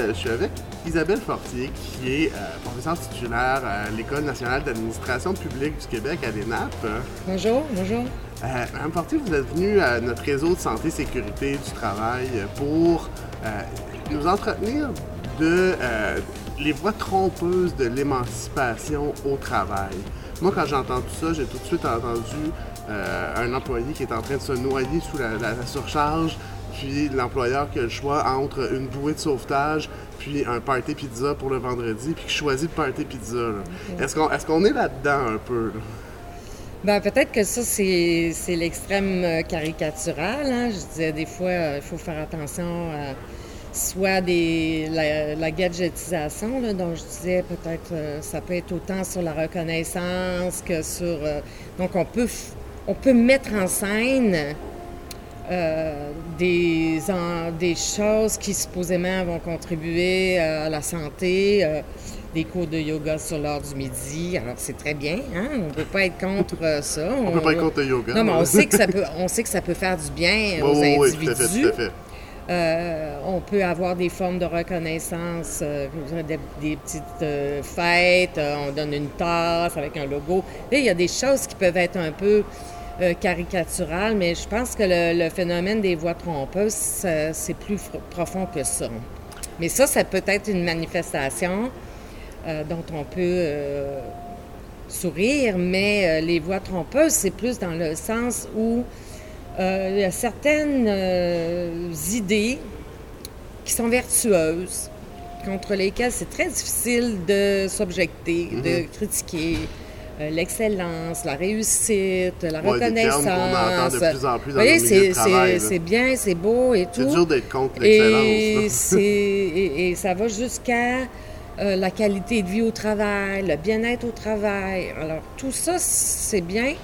Donc, je, suis avec Isabelle Fortier, qui est euh, professeure titulaire à l'École nationale d'administration publique du Québec à l'ENAP. Bonjour, bonjour. Euh, Madame Fortier, vous êtes venue à notre réseau de santé et sécurité du travail pour euh, nous entretenir de les voies trompeuses de l'émancipation au travail. Moi, quand j'entends tout ça, j'ai tout de suite entendu un employé qui est en train de se noyer sous la surcharge puis l'employeur qui a le choix entre une bouée de sauvetage puis un party pizza pour le vendredi, puis qui choisit le party pizza. Est-ce qu'on est, là-dedans un peu? Ben, peut-être que ça, c'est l'extrême euh, caricatural. Hein. Je disais, des fois, euh, il faut faire attention à soit des, la, gadgetisation, dont je disais, peut-être euh, ça peut être autant sur la reconnaissance que sur... donc, on peut, on peut mettre en scène euh, des, des choses qui supposément vont contribuer euh, à la santé, euh, des cours de yoga sur l'heure du midi. Alors c'est très bien, hein? on ne peut pas être contre ça. On ne peut pas être contre le yoga. Non, mais on sait que ça peut, on sait que ça peut faire du bien aux individus. Oui, tout à fait, tout à fait. on peut avoir des formes de reconnaissance, des, des, petites fêtes, on donne une tasse avec un logo. Là, il y a des choses qui peuvent être un peu euh, caricatural, mais je pense que le, phénomène des voix trompeuses, c'est plus profond que ça. Mais ça, ça peut être une manifestation euh, dont on peut euh, sourire, mais les voix trompeuses, c'est plus dans le sens où il y a certaines idées qui sont vertueuses, contre lesquelles c'est très difficile de s'objecter, de mm-hmm. critiquer. Euh, l'excellence, la réussite, la reconnaissance. Des de plus en plus dans voyez, c'est bien, c'est beau et tout. C'est dur d'être contre l'excellence. Et, et, ça va jusqu'à euh, la qualité de vie au travail, le bien-être au travail. Alors, tout ça, c'est bien,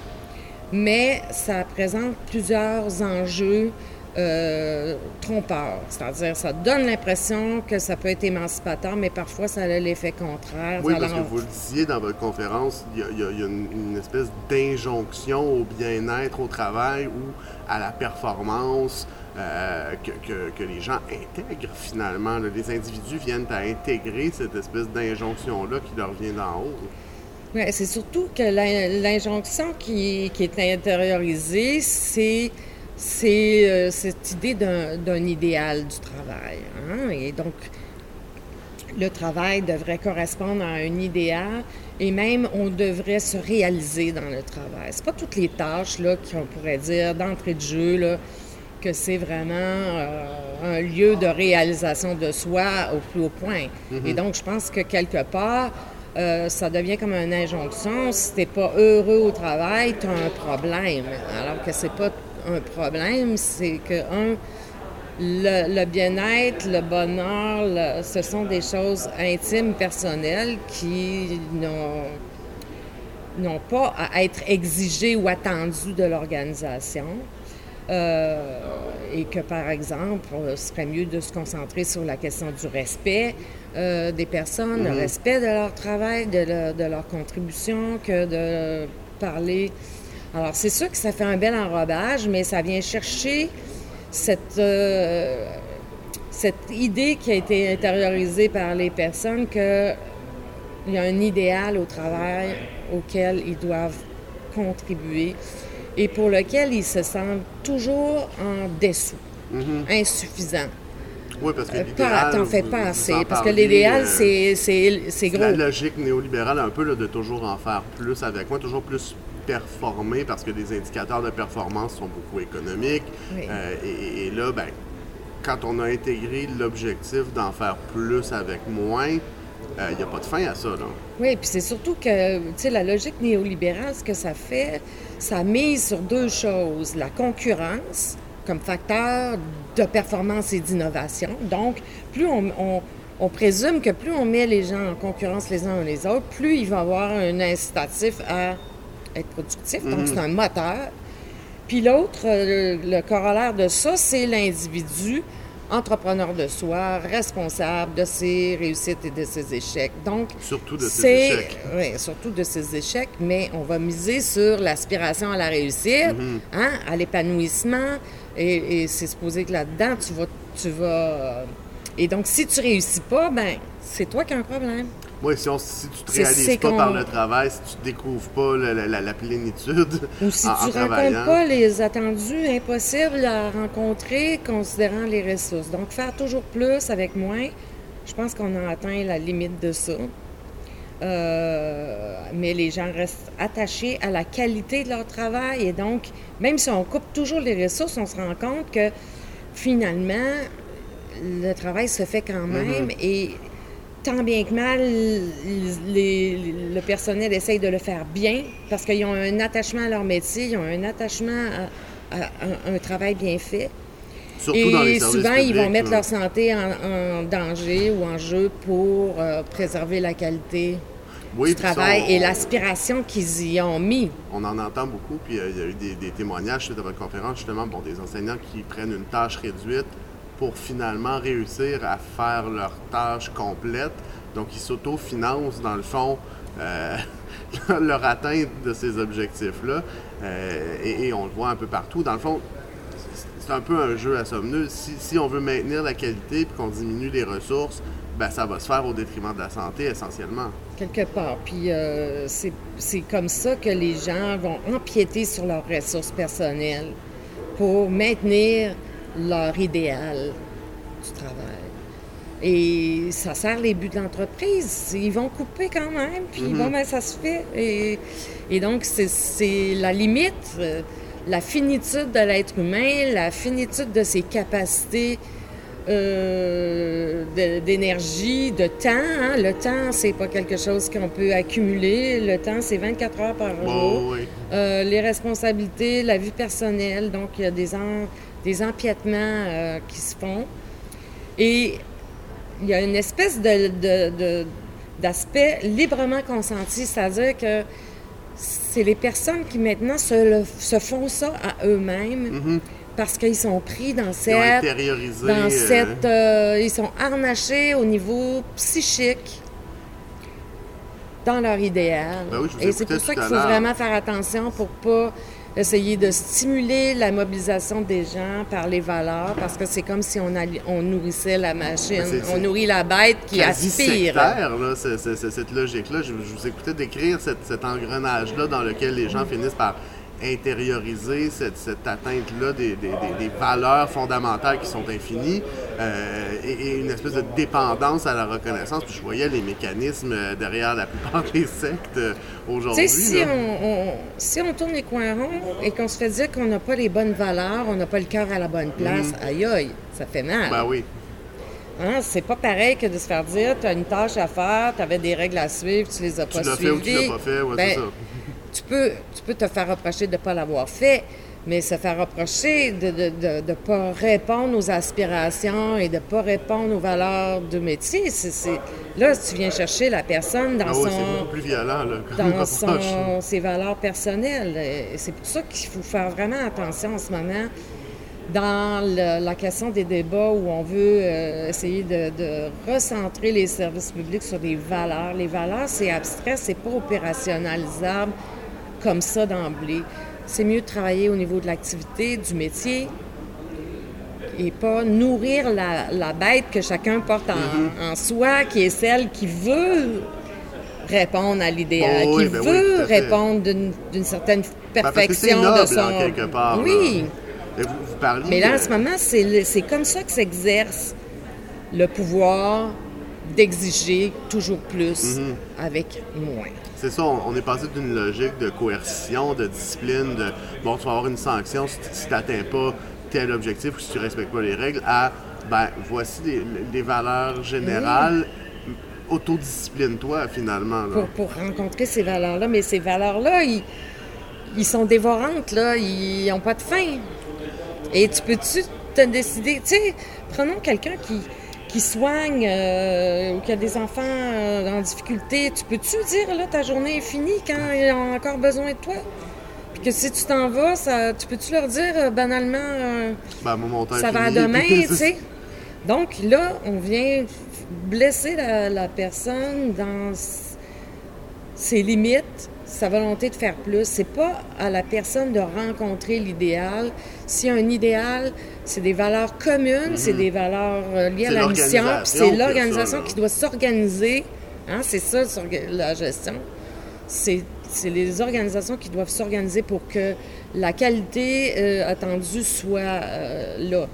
mais ça présente plusieurs enjeux euh, trompeur. C'est-à-dire, ça donne l'impression que ça peut être émancipateur, mais parfois, ça a l'effet contraire. Oui, parce que vous le disiez dans votre conférence, il y a, une, espèce d'injonction au bien-être au travail ou à la performance euh, que, les gens intègrent finalement. Les individus viennent à intégrer cette espèce d'injonction-là qui leur vient d'en haut. Oui, c'est surtout que l'injonction qui, qui est intériorisée, c'est c'est euh, cette idée d'un idéal du travail. Hein. Et donc, le travail devrait correspondre à un idéal et même on devrait se réaliser dans le travail. C'est pas toutes les tâches là qu'on pourrait dire d'entrée de jeu là, que c'est vraiment euh, un lieu de réalisation de soi au plus haut point. Mm-hmm. Et donc, je pense que quelque part, euh, ça devient comme une injonction. Si t'es pas heureux au travail, tu as un problème. Alors que c'est pas un problème, c'est que, un, le, bien-être, le bonheur, ce sont des choses intimes, personnelles qui n'ont pas à être exigées ou attendues de l'organisation. Euh, et que, par exemple, ce serait mieux de se concentrer sur la question du respect euh, des personnes, le mm-hmm. respect de leur travail, de, de leur contribution, que de parler alors, c'est sûr que ça fait un bel enrobage, mais ça vient chercher cette, euh, cette idée qui a été intériorisée par les personnes qu'il y a un idéal au travail auquel ils doivent contribuer et pour lequel ils se sentent toujours en dessous, mm-hmm. insuffisants. Oui, parce que euh, l'idéal... T'en fais pas assez, parce que l'idéal, euh, c'est gros. la logique néolibérale, un peu, de toujours en faire plus avec moi, toujours plus performer parce que les indicateurs de performance sont beaucoup économiques. Euh, et, là, ben, quand on a intégré l'objectif d'en faire plus avec moins, il euh, n'y a pas de fin à ça. Là. Oui, puis c'est surtout que, tu sais, la logique néolibérale, ce que ça fait, ça mise sur deux choses. La concurrence comme facteur de performance et d'innovation. Donc, plus on, on, présume que plus on met les gens en concurrence les uns les autres, plus il va y avoir un incitatif à être productif. Donc, mhm. c'est un moteur. Puis l'autre, euh, le, corollaire de ça, c'est l'individu entrepreneur de soi, responsable de ses réussites et de ses échecs. Donc, surtout de ses échecs. Oui, surtout de ses échecs, mais on va miser sur l'aspiration à la réussite, mhm. hein, à l'épanouissement, et, c'est supposé que là-dedans, tu vas, tu vas Et donc, si tu réussis pas, ben c'est toi qui as un problème. Oui, si, si tu te réalises pas par le travail, si tu découvres pas la, plénitude. Ou si tu ne rencontres pas les attendus impossibles à rencontrer considérant les ressources. Donc, faire toujours plus avec moins, je pense qu'on a atteint la limite de ça. Euh, mais les gens restent attachés à la qualité de leur travail et donc, même si on coupe toujours les ressources, on se rend compte que finalement, le travail se fait quand mm-hmm. même et tant bien que mal, le personnel essaye de le faire bien parce qu'ils ont un attachement à leur métier, ils ont un attachement à, un, travail bien fait. Surtout et dans les souvent, ils vont mettre leur santé en, danger ou en jeu pour euh, préserver la qualité du travail et l'aspiration qu'ils y ont mis. On en entend beaucoup, puis euh, il y a eu des, témoignages suite à votre conférence, justement, bon, des enseignants qui prennent une tâche réduite pour finalement réussir à faire leur tâche complète. Donc, ils s'autofinancent, dans le fond, euh, leur atteinte de ces objectifs-là. Euh, et, on le voit un peu partout. Dans le fond, c'est un peu un jeu à somme si, si, on veut maintenir la qualité et qu'on diminue les ressources, ben, ça va se faire au détriment de la santé essentiellement. Quelque part. Puis euh, c'est comme ça que les gens vont empiéter sur leurs ressources personnelles pour maintenir leur idéal du travail. Et ça sert les buts de l'entreprise. Ils vont couper quand même, puis mhm. bon, ben, ça se fait. Et, et donc, c'est la limite, euh, la finitude de l'être humain, la finitude de ses capacités euh, d'énergie, de, temps. Hein. Le temps, c'est pas quelque chose qu'on peut accumuler. Le temps, c'est 24 heures par jour. Euh, les responsabilités, la vie personnelle. Donc, il y a des, des empiètements euh, qui se font. Et il y a une espèce de, d'aspect librement consenti, c'est-à-dire que c'est les personnes qui maintenant se, se font ça à eux-mêmes. Mm-hmm. Parce qu'ils sont pris dans cette. Ils dans euh, cette. Euh, ils sont harnachés au niveau psychique dans leur idéal. Ben Et c'est pour ça qu'il faut vraiment faire attention pour pas essayer de stimuler la mobilisation des gens par les valeurs, parce que c'est comme si on, on nourrissait la machine. on nourrit la bête qui aspire. C'est cette logique-là. Je, vous écoutais décrire cet engrenage-là dans lequel les gens finissent par intérioriser cette, cette atteinte-là des, des, des, valeurs fondamentales qui sont infinies euh, et, une espèce de dépendance à la reconnaissance. Puis je voyais les mécanismes euh, derrière la plupart des sectes euh, aujourd'hui. Si on, si on tourne les coins ronds et qu'on se fait dire qu'on n'a pas les bonnes valeurs, on n'a pas le cœur à la bonne place, mm. aïe aïe, ça fait mal. Ben oui. Hein, c'est pas pareil que de se faire dire tu as une tâche à faire, tu avais des règles à suivre, tu les as pas suivies. Tu l'as fait ou tu l'as pas fait, ouais, c'est ben, ça tu peux, tu peux te faire reprocher de ne pas l'avoir fait, mais se faire reprocher de ne de, pas répondre aux aspirations et de ne pas répondre aux valeurs du métier, c'est, là, tu viens chercher la personne dans ah son... plus violent, dans son, ses valeurs personnelles. c'est pour ça qu'il faut faire vraiment attention en ce moment dans la question des débats où on veut euh, essayer de, de, recentrer les services publics sur des valeurs. Les valeurs, c'est abstrait, c'est pas opérationnalisable comme ça d'emblée. C'est mieux de travailler au niveau de l'activité, du métier, et pas nourrir la, bête que chacun porte en, mm-hmm. soi, qui est celle qui veut répondre à l'idéal, qui ben veut répondre d'une certaine ben, perfection de son. quelque part, oui. Mais là, en ce moment, c'est comme ça que s'exerce le pouvoir d'exiger toujours plus mm-hmm. avec moins. C'est ça, on, est passé d'une logique de coercition, de discipline, de bon, tu vas avoir une sanction si, tu n'atteins pas tel objectif ou si tu ne respectes pas les règles, à ben voici des, valeurs générales. Autodiscipline-toi finalement. Pour, rencontrer ces valeurs-là, mais ces valeurs-là, ils, sont dévorantes, là, ils n'ont pas de fin. Et tu peux-tu te décider, tu sais, prenons quelqu'un qui, qui soigne euh, ou qui a des enfants euh, en difficulté, tu peux-tu dire, là, ta journée est finie quand ils ont encore besoin de toi? Puis que si tu t'en vas, ça, tu peux-tu leur dire euh, banalement, ben, ça va demain, tu sais? Donc là, on vient blesser la, la personne dans ses limites, sa volonté de faire plus. C'est pas à la personne de rencontrer l'idéal. S'il y a un idéal, c'est des valeurs communes, c'est mhm. des valeurs euh, liées à la mission, c'est l'organisation qui doit s'organiser. Hein, c'est ça, la gestion. C'est les organisations qui doivent s'organiser pour que la qualité euh, attendue soit euh, là.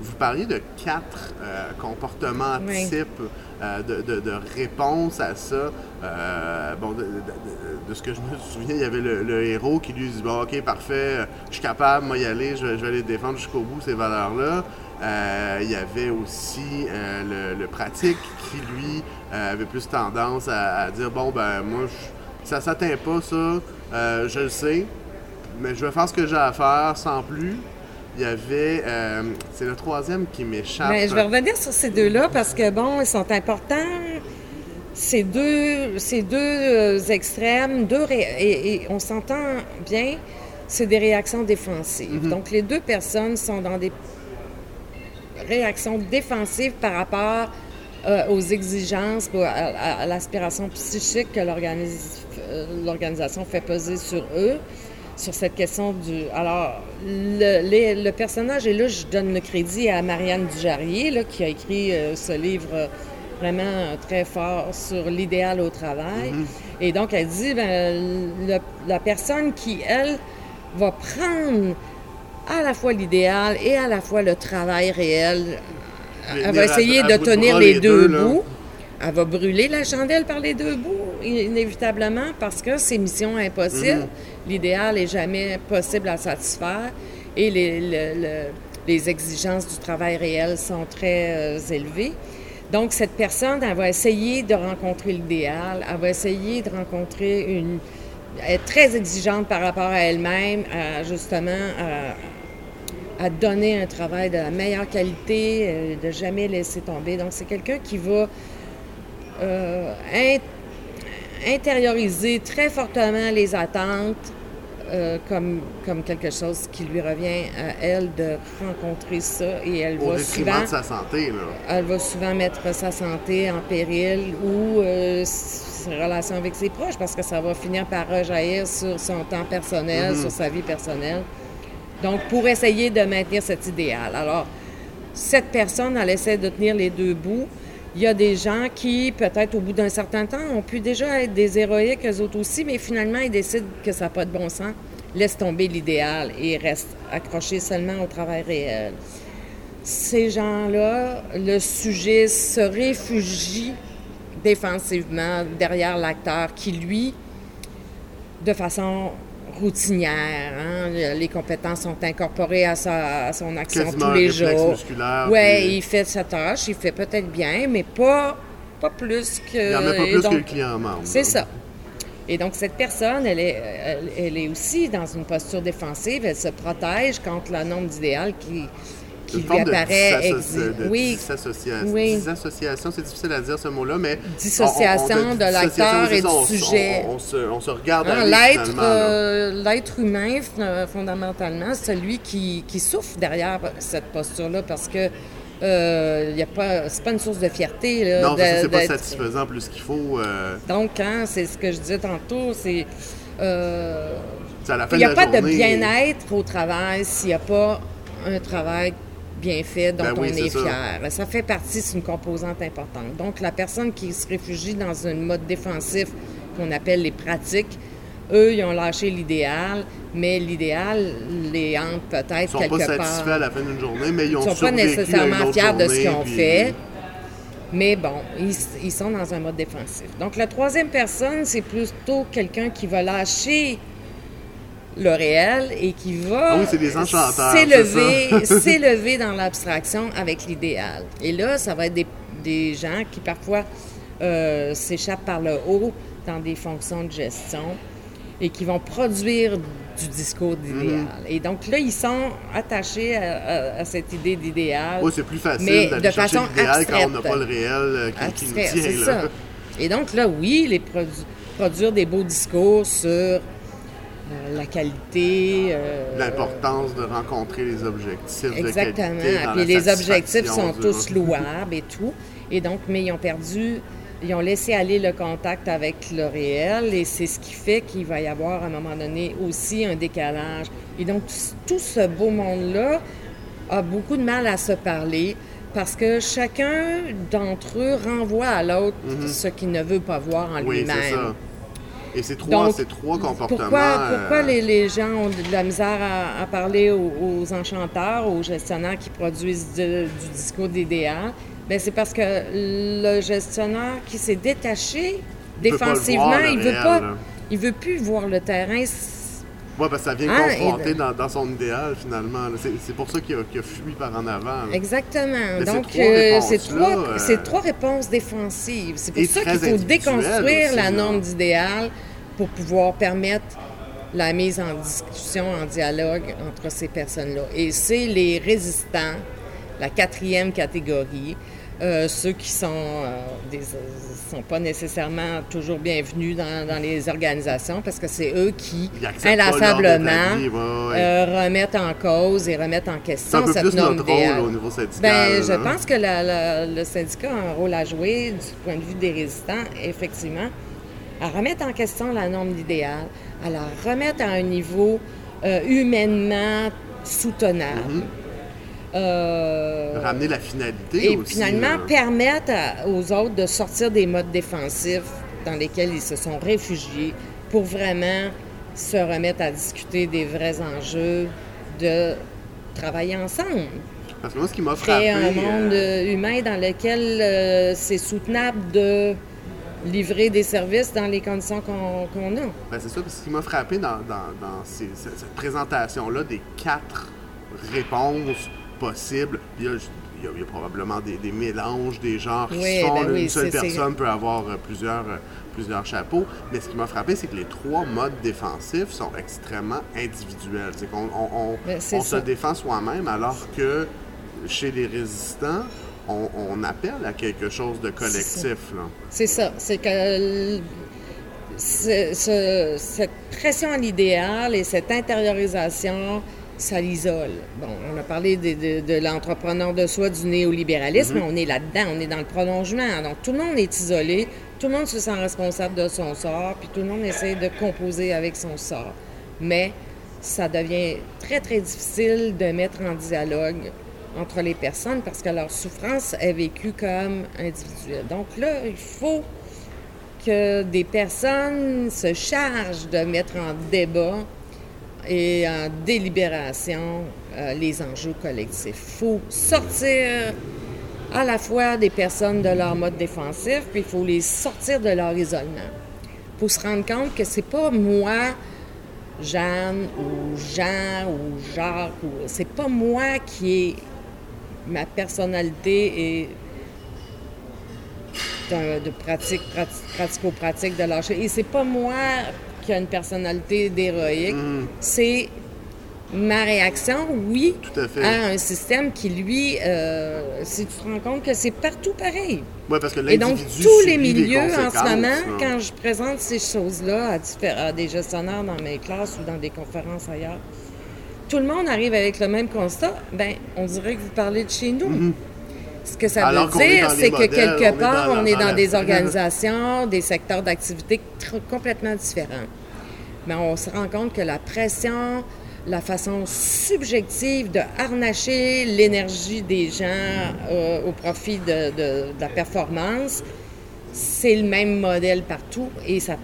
Vous parliez de quatre comportements types de, de, de, réponse à ça. bon, de, ce que je me souviens, il y avait le, héros qui lui dit Bon, ok, parfait, je suis capable, moi y aller, je, je vais aller défendre jusqu'au bout, ces valeurs-là. Euh, il y avait aussi euh, le, pratique qui, lui, euh, avait plus tendance à, dire Bon, ben, moi, ça s'atteint pas, ça, je le sais, mais je vais faire ce que j'ai à faire sans plus. Il y avait. c'est le troisième qui m'échappe. Mais je vais revenir sur ces deux-là parce que, bon, ils sont importants. Ces deux, ces deux extrêmes, deux et, on s'entend bien, c'est des réactions défensives. Mm-hmm. Donc, les deux personnes sont dans des réaction défensive par rapport euh, aux exigences, à, l'aspiration psychique que euh, l'organisation fait peser sur eux, sur cette question du... Alors, le, personnage, et là, je donne le crédit à Marianne Dujarrier, là, qui a écrit euh, ce livre vraiment très fort sur l'idéal au travail. Mm-hmm. Et donc, elle dit, ben, la personne qui, elle, va prendre à la fois l'idéal et à la fois le travail réel. Elle va essayer de tenir les, deux, bouts. Elle va brûler la chandelle par les deux bouts, inévitablement, parce que c'est mission impossible. Mhm. L'idéal n'est jamais possible à satisfaire et les, les, exigences du travail réel sont très euh, élevées. Donc, cette personne, elle va essayer de rencontrer l'idéal, elle va essayer de rencontrer une... Elle est très exigeante par rapport à elle-même, justement, à, à donner un travail de la meilleure qualité, euh, de jamais laisser tomber. Donc, c'est quelqu'un qui va euh, intérioriser très fortement les attentes euh, comme, comme quelque chose qui lui revient à elle de rencontrer ça et elle va souvent de sa santé là. elle va souvent mettre sa santé en péril ou ses relations avec ses proches parce que ça va finir par rejaillir sur son temps personnel, mm-hmm. sur sa vie personnelle. Donc, pour essayer de maintenir cet idéal. Alors, cette personne, elle essaie de tenir les deux bouts. Il y a des gens qui, peut-être au bout d'un certain temps, ont pu déjà être des héroïques, eux autres aussi, mais finalement, ils décident que ça n'a pas de bon sens, laissent tomber l'idéal et restent accrochés seulement au travail réel. Ces gens-là, le sujet se réfugie défensivement derrière l'acteur qui, lui, de façon routinière. Hein. Les compétences sont incorporées à, sa, son action tous les jours. Oui, il fait sa tâche, il fait peut-être bien, mais pas, pas plus que. Il n'y en a pas plus que le client membre. C'est ça. Et donc, cette personne, elle est, elle, est aussi dans une posture défensive. Elle se protège contre la norme d'idéal qui, qui lui apparaît. De oui. Oui. Dissociation, c'est difficile à dire ce mot-là, mais. Dissociation de l'acteur et du sujet. On, se, on, se, regarde hein, L'être euh, l'être humain, fondamentalement, celui qui, qui souffre derrière cette posture-là parce que. Euh, y a pas, c'est pas une source de fierté. Là, non, c'est pas satisfaisant plus qu'il faut. Euh. Donc, hein, c'est ce que je disais tantôt, c'est. Euh, il n'y a pas de bien-être au travail s'il n'y a pas un travail bien fait, dont ben on est, fier. Ça. fait partie, c'est une composante importante. Donc, la personne qui se réfugie dans un mode défensif qu'on appelle les pratiques, eux, ils ont lâché l'idéal, mais l'idéal les hante peut-être quelque part. Ils sont pas satisfaits à la fin d'une journée, mais ils ont Ils sont pas nécessairement fiers de ce qu'ils ont fait. Mais bon, ils, ils, sont dans un mode défensif. Donc, la troisième personne, c'est plutôt quelqu'un qui va lâcher le réel et qui va ah s'élever, dans l'abstraction avec l'idéal. Et là, ça va être des, gens qui parfois euh, s'échappent par le haut dans des fonctions de gestion et qui vont produire du discours d'idéal. Mm-hmm. Et donc là, ils sont attachés à, cette idée d'idéal. Oui, c'est plus facile d'aller de façon l'idéal quand on n'a pas le réel euh, qui, nous tient. Ça. Et donc là, oui, les produire des beaux discours sur euh, la qualité. Euh, L'importance de rencontrer les objectifs Exactement. de qualité. Puis les objectifs sont tous louables et tout. Et donc, mais ils ont perdu, ils ont laissé aller le contact avec le réel et c'est ce qui fait qu'il va y avoir à un moment donné aussi un décalage. Et donc, tout ce beau monde-là a beaucoup de mal à se parler parce que chacun d'entre eux renvoie à l'autre mhm. ce qu'il ne veut pas voir en lui-même. Et ces trois, ces trois comportements. Pourquoi, pourquoi euh, les, gens ont de la misère à, parler aux, enchanteurs, aux gestionnaires qui produisent du discours d'idéal? Bien, c'est parce que le gestionnaire qui s'est détaché défensivement, il veut pas, il veut plus voir le terrain. Oui, parce que ça vient ah, confronter dans, son idéal, finalement. C'est pour ça qu'il a, fui par en avant. Exactement. Donc, c'est trois, euh, trois, réponses défensives. C'est pour ça qu'il faut déconstruire la norme d'idéal pour pouvoir permettre la mise en discussion, en dialogue entre ces personnes-là. Et c'est les résistants, la quatrième catégorie, euh, ceux qui sont, euh, des, sont pas nécessairement toujours bienvenus dans, les organisations parce que c'est eux qui, inlassablement, euh, remettent en cause et remettent en question cette norme idéale. au niveau syndical. Ben, je pense que le syndicat a un rôle à jouer du point de vue des résistants, effectivement, à remettre en question la norme idéale, à la remettre à un niveau humainement soutenable. Mm-hmm. Euh, Ramener la finalité et finalement permettre aux autres de sortir des modes défensifs dans lesquels ils se sont réfugiés pour vraiment se remettre à discuter des vrais enjeux de travailler ensemble. Parce que moi, ce qui m'a frappé... Créer un monde euh, humain dans lequel euh, c'est soutenable de livrer des services dans les conditions qu'on a. Ben, c'est ça, parce que ce qui m'a frappé dans, cette présentation-là des quatre réponses possible. Il y a, il y a, probablement des, mélanges, des genres qui sont. Ben une seule personne peut avoir euh, plusieurs, euh, plusieurs chapeaux. Mais ce qui m'a frappé, c'est que les trois modes défensifs sont extrêmement individuels. C'est qu'on on, ben, se défend soi-même alors que chez les résistants, on, appelle à quelque chose de collectif. C'est ça. C'est que cette pression à l'idéal et cette intériorisation ça l'isole. Bon, on a parlé de, l'entrepreneur de soi, du néolibéralisme, mhm. on est là-dedans, on est dans le prolongement. Donc, tout le monde est isolé, tout le monde se sent responsable de son sort, puis tout le monde essaie de composer avec son sort. Mais ça devient très, très difficile de mettre en dialogue entre les personnes parce que leur souffrance est vécue comme individuelle. Donc là, il faut que des personnes se chargent de mettre en débat et en délibération euh, les enjeux collectifs. Il faut sortir à la fois des personnes de leur mode défensif, puis il faut les sortir de leur isolement. Faut se rendre compte que c'est pas moi, Jeanne ou Jean ou Jacques, ou... c'est pas moi qui est ma personnalité et de, pratique, pratico-pratique de lâcher. Et c'est pas moi qui a une personnalité d'héroïque. Mm. C'est ma réaction, oui, à, un système qui, lui, euh, si tu te rends compte que c'est partout pareil. Parce que Et donc, tous les milieux, en ce moment, quand je présente ces choses-là à, des gestionnaires dans mes classes ou dans des conférences ailleurs, tout le monde arrive avec le même constat. Ben, on dirait que vous parlez de chez nous. Mm-hmm. Ce que ça veut dire, c'est que quelque part, on est dans, des organisations, des secteurs d'activité complètement différents. Mais on se rend compte que la pression, la façon subjective de harnacher l'énergie des gens euh, au profit de, la performance, c'est le même modèle partout et ça,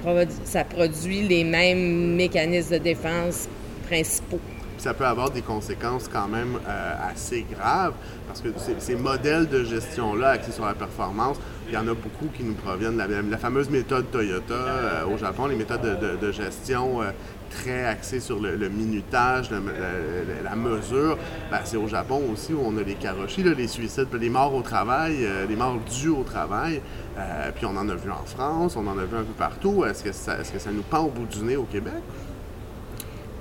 ça produit les mêmes mécanismes de défense principaux ça peut avoir des conséquences quand même euh, assez graves parce que ces, modèles de gestion-là axés sur la performance, il y en a beaucoup qui nous proviennent de la, fameuse méthode Toyota euh, au Japon, les méthodes de, gestion euh, très axées sur le, minutage, la, mesure. Ben, c'est au Japon aussi où on a les karoshi, les suicides, les morts au travail, les morts dues au travail. puis on en a vu en France, on en a vu un peu partout. Est-ce que ça nous pend au bout du nez au Québec?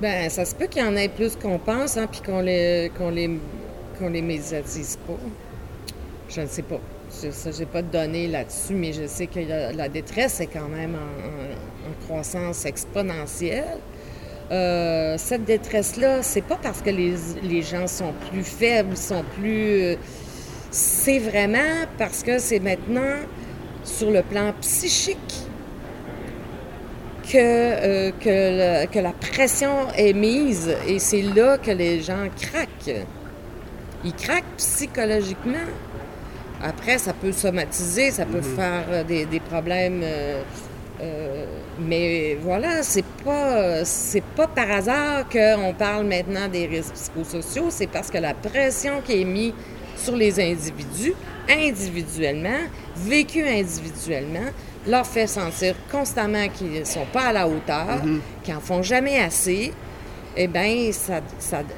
Ben, ça se peut qu'il y en ait plus qu'on pense, hein, puis qu'on les, qu'on les, qu'on les médiatise pas. Je ne sais pas. Je n'ai pas de données là-dessus, mais je sais que la, détresse est quand même en, croissance exponentielle. Euh, cette détresse-là, c'est pas parce que les, les, gens sont plus faibles, sont plus. c'est vraiment parce que c'est maintenant sur le plan psychique que, euh, que, que, la pression est mise et c'est là que les gens craquent. il craque psychologiquement. Après, ça peut somatiser, ça peut mhm. faire euh, des, problèmes. Euh, euh, mais voilà, c'est pas c'est pas par hasard qu'on parle maintenant des risques psychosociaux, c'est parce que la pression qui est mise sur les individus, individuellement, vécu individuellement, leur fait sentir constamment qu'ils ne sont pas à la hauteur, mhm. qu'ils n'en font jamais assez, eh bien, ça,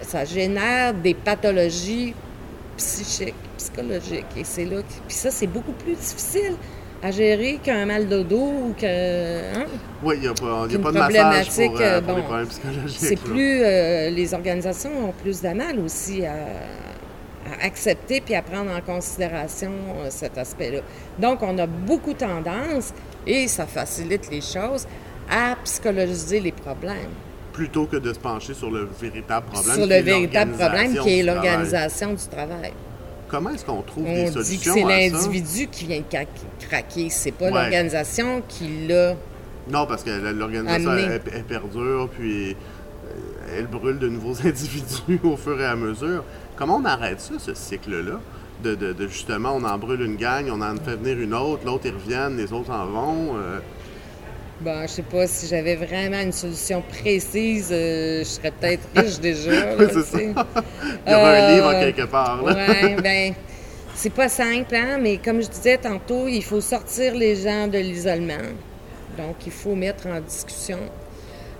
ça, génère des pathologies psychiques, psychologiques. Et c'est là Puis ça, c'est beaucoup plus difficile à gérer qu'un mal de dos ou que... Hein? Oui, il n'y a pas, y a pas de massage pour, euh, pour les problèmes psychologiques. C'est plus... Euh, les organisations ont plus de mal aussi à, accepter puis à prendre en considération euh, cet aspect-là. Donc, on a beaucoup tendance, et ça facilite les choses, à psychologiser les problèmes. Plutôt que de se pencher sur le véritable problème. Sur le véritable problème qui est l'organisation du travail. Comment est-ce qu'on trouve des solutions? On dit que c'est l'individu qui vient craquer, c'est pas l'organisation qui l'a. Non, parce que l'organisation, elle, perdure, puis euh, elle brûle de nouveaux individus au fur et à mesure. Comment on arrête ça, ce cycle-là? De, justement, on en brûle une gang, on en fait venir une autre, l'autre, ils reviennent, les autres en vont. Euh... Bon, je sais pas si j'avais vraiment une solution précise, euh, je serais peut-être riche déjà. ça. Il y aura un livre quelque part. Oui, bien, c'est pas simple, hein, mais comme je disais tantôt, il faut sortir les gens de l'isolement. Donc, il faut mettre en discussion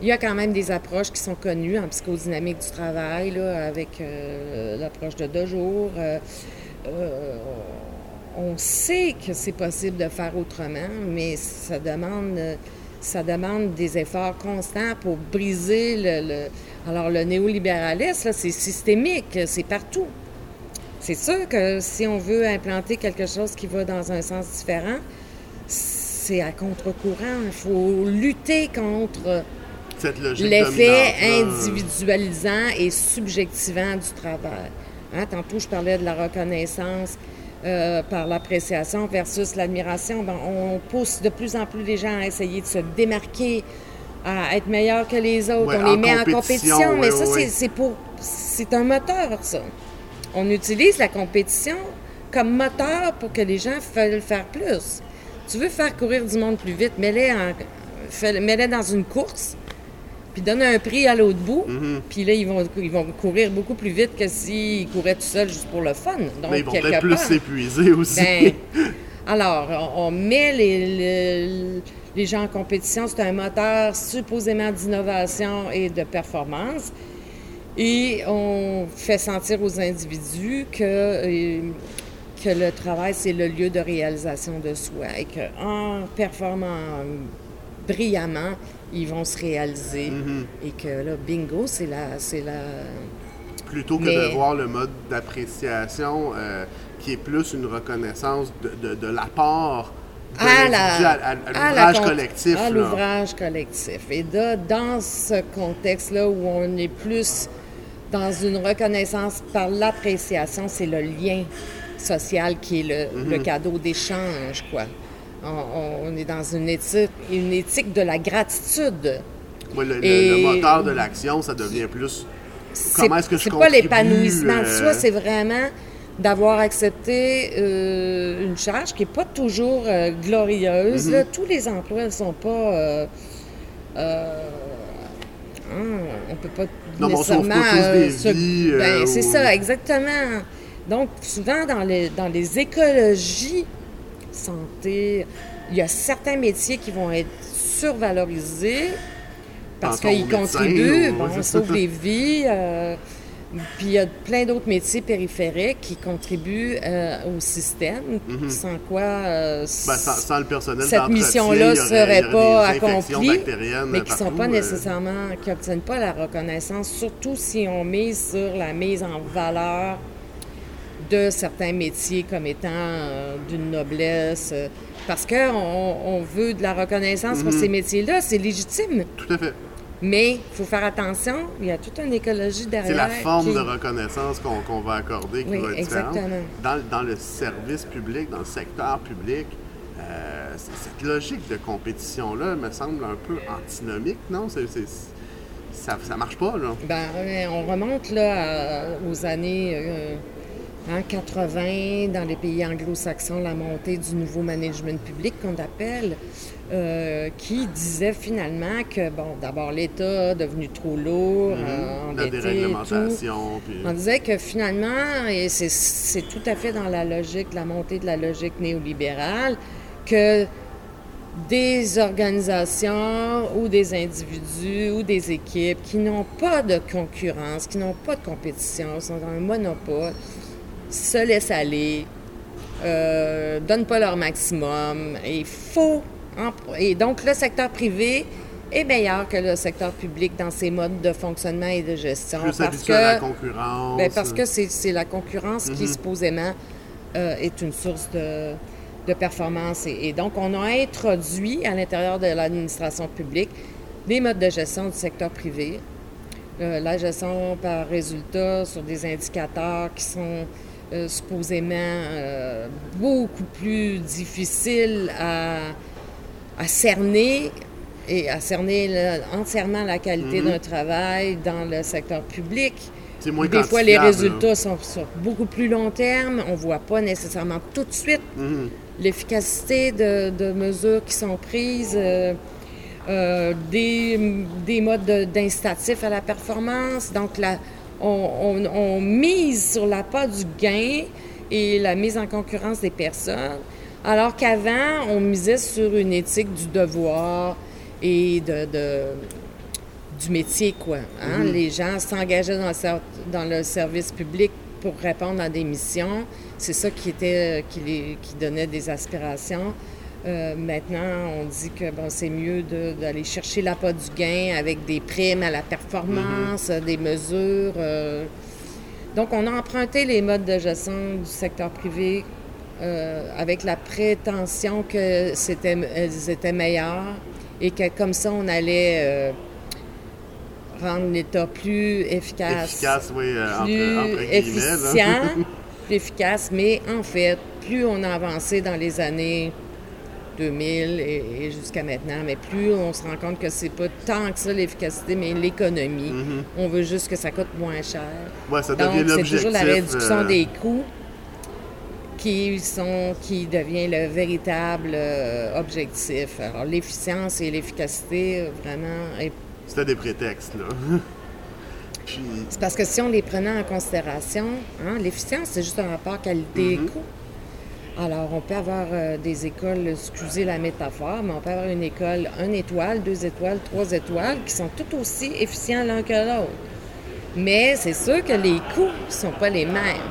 il y a quand même des approches qui sont connues en psychodynamique du travail, avec euh, l'approche de deux jours. Euh, euh, on sait que c'est possible de faire autrement, mais ça demande, ça demande des efforts constants pour briser le. Alors, le néolibéralisme, c'est systémique, c'est partout. C'est sûr que si on veut implanter quelque chose qui va dans un sens différent, c'est à contre-courant. Il faut lutter contre L'effet individualisant et subjectivant du travail. Hein, tantôt, je parlais de la reconnaissance euh, par l'appréciation versus l'admiration. on pousse de plus en plus les gens à essayer de se démarquer, à être meilleurs que les autres. on les met en compétition, mais ça, c'est pour. C'est un moteur, ça. On utilise la compétition comme moteur pour que les gens veulent faire plus. Tu veux faire courir du monde plus vite, mets-les mets dans une course puis donne un prix à l'autre bout. Mhm. Puis là, ils vont, ils vont courir beaucoup plus vite que s'ils couraient tout seuls juste pour le fun. Donc, Mais ils vont peut-être plus s'épuiser aussi. Ben, alors, on, met les, les, gens en compétition. C'est un moteur supposément d'innovation et de performance. Et on fait sentir aux individus que, euh, que le travail, c'est le lieu de réalisation de soi et qu'en performant brillamment, ils vont se réaliser. Mhm. Et que là, bingo, c'est la, c'est la. Plutôt que de voir le mode d'appréciation euh, qui est plus une reconnaissance de, de, l'apport à, l'ouvrage collectif. À l'ouvrage collectif. Et dans ce contexte-là où on est plus dans une reconnaissance par l'appréciation, c'est le lien social qui est le, le mhm. cadeau d'échange, quoi. On, est dans une éthique, une éthique de la gratitude. Oui, le, moteur de l'action, ça devient plus comment est-ce que je C'est pas l'épanouissement de soi, euh, c'est vraiment d'avoir accepté euh, une charge qui n'est pas toujours euh, glorieuse. Mm-hmm. tous les emplois ne sont pas... Hein, on peut pas non, nécessairement... Ben, c'est ça, exactement. Donc, souvent, dans les, dans les écologies santé. Il y a certains métiers qui vont être survalorisés parce qu'ils contribuent, bon, on sauve des vies. Euh, puis il y a plein d'autres métiers périphériques qui contribuent euh, au système, mhm. sans quoi euh, ben, sans, le personnel cette mission-là ne serait pas accomplie, mais qui ne sont pas nécessairement, qui n'obtiennent pas la reconnaissance, surtout si on mise sur la mise en valeur de certains métiers comme étant euh, d'une noblesse, euh, parce qu'on on veut de la reconnaissance pour mhm. ces métiers-là, c'est légitime. Tout à fait. Mais il faut faire attention, il y a toute une écologie derrière. C'est la forme de reconnaissance qu'on va accorder qui va être exactement. Dans, dans, le service public, dans le secteur public, euh, cette logique de compétition-là me semble un peu antinomique, non? ça, ça marche pas, là. Ben, on remonte là aux années En 80, dans les pays anglo-saxons, la montée du nouveau management public qu'on appelle, euh, qui disait finalement que, bon, d'abord l'État devenu trop lourd, La endetté et déréglementation. puis- tout. On disait que finalement, et c'est tout à fait dans la logique, la montée de la logique néolibérale, que des organisations ou des individus ou des équipes qui n'ont pas de concurrence, qui n'ont pas de compétition, sont dans un monopole, se laissent aller, euh, donnent pas leur maximum. Et il faut. Et donc, le secteur privé est meilleur que le secteur public dans ses modes de fonctionnement et de gestion. Plus parce habitué à la que, concurrence. ben, parce que c'est la concurrence qui, Mhm. supposément, euh, est une source de, de performance. Et, et donc, on a introduit à l'intérieur de l'administration publique des modes de gestion du secteur privé. Euh, la gestion par résultat sur des indicateurs qui sont euh, supposément euh, beaucoup plus difficiles à, à cerner et à cerner entièrement la qualité Mhm. d'un travail dans le secteur public. moins Des fois, les résultats sont sur beaucoup plus long terme. On ne voit pas nécessairement tout de suite. Mhm. l'efficacité de, de mesures qui sont prises, euh, des, des modes de- d'incitatifs à la performance. Donc, la- on, on- on mise sur l'appât du gain et la mise en concurrence des personnes, alors qu'avant, on misait sur une éthique du devoir et de, de- du métier, quoi. hein? Les gens s'engageaient dans, le dans le service public pour répondre à des missions. C'est ça qui, était, qui, les- qui donnait des aspirations. Euh, maintenant, on dit que bon, c'est mieux d'aller chercher l'appât du gain avec des primes à la performance, des mesures. euh. Donc, on a emprunté les modes de gestion du secteur privé euh, avec la prétention que c'était, elles étaient meilleures et que comme ça, on allait rendre l'État plus efficace, Efficace, oui, entre, plus entre là. efficient, plus efficace. Mais en fait, plus on a avancé dans les années 2000 et, et jusqu'à maintenant, mais plus on se rend compte que c'est pas tant que ça l'efficacité, mais l'économie. Mhm. On veut juste que ça coûte moins cher. Ouais, ça devient Donc, c'est l'objectif. toujours la réduction euh, des coûts qui, sont, qui devient le véritable euh, objectif. Alors, l'efficience et l'efficacité, vraiment, est- C'était des prétextes, là. Puis, c'est parce que si on les prenait en considération, hein, l'efficience, c'est juste un rapport qualité-coût. Alors, on peut avoir euh, des écoles, excusez la métaphore, mais on peut avoir une école, une étoile, deux étoiles, trois étoiles, qui sont tout aussi efficients l'un que l'autre. Mais c'est sûr que les coûts ne sont pas les mêmes.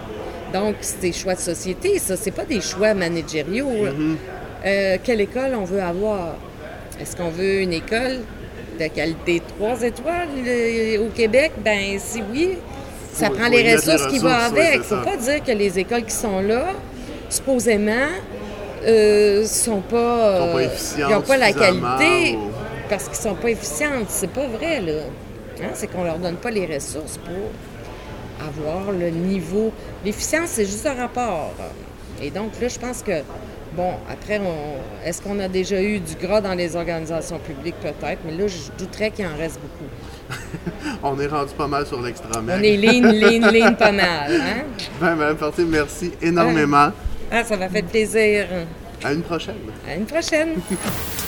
Donc, c'est des choix de société, ça. C'est pas des choix managériaux. là. Euh, quelle école on veut avoir? Est-ce qu'on veut une école de qualité trois étoiles euh, au Québec? Ben si oui, ça Faut- prend faut les ressources qui vont avec. c'est faut ça. pas dire que les écoles qui sont là, supposément, euh, sont pas, Sont pas euh, ils n'ont pas la qualité ou- parce qu'ils sont pas efficientes. C'est pas vrai, là. Hein, C'est qu'on leur donne pas les ressources pour avoir le niveau. L'efficience, c'est juste un rapport. Et donc, là, je pense que, bon, après, on... est-ce qu'on a déjà eu du gras dans les organisations publiques? Peut-être, mais là, je douterais qu'il en reste beaucoup. on est rendu pas mal sur l'extra-mec. On est lean, lean, lean pas mal. Hein? Ben, Madame Fortier, merci énormément. Ah, ça m'a fait plaisir. À une prochaine. À une prochaine.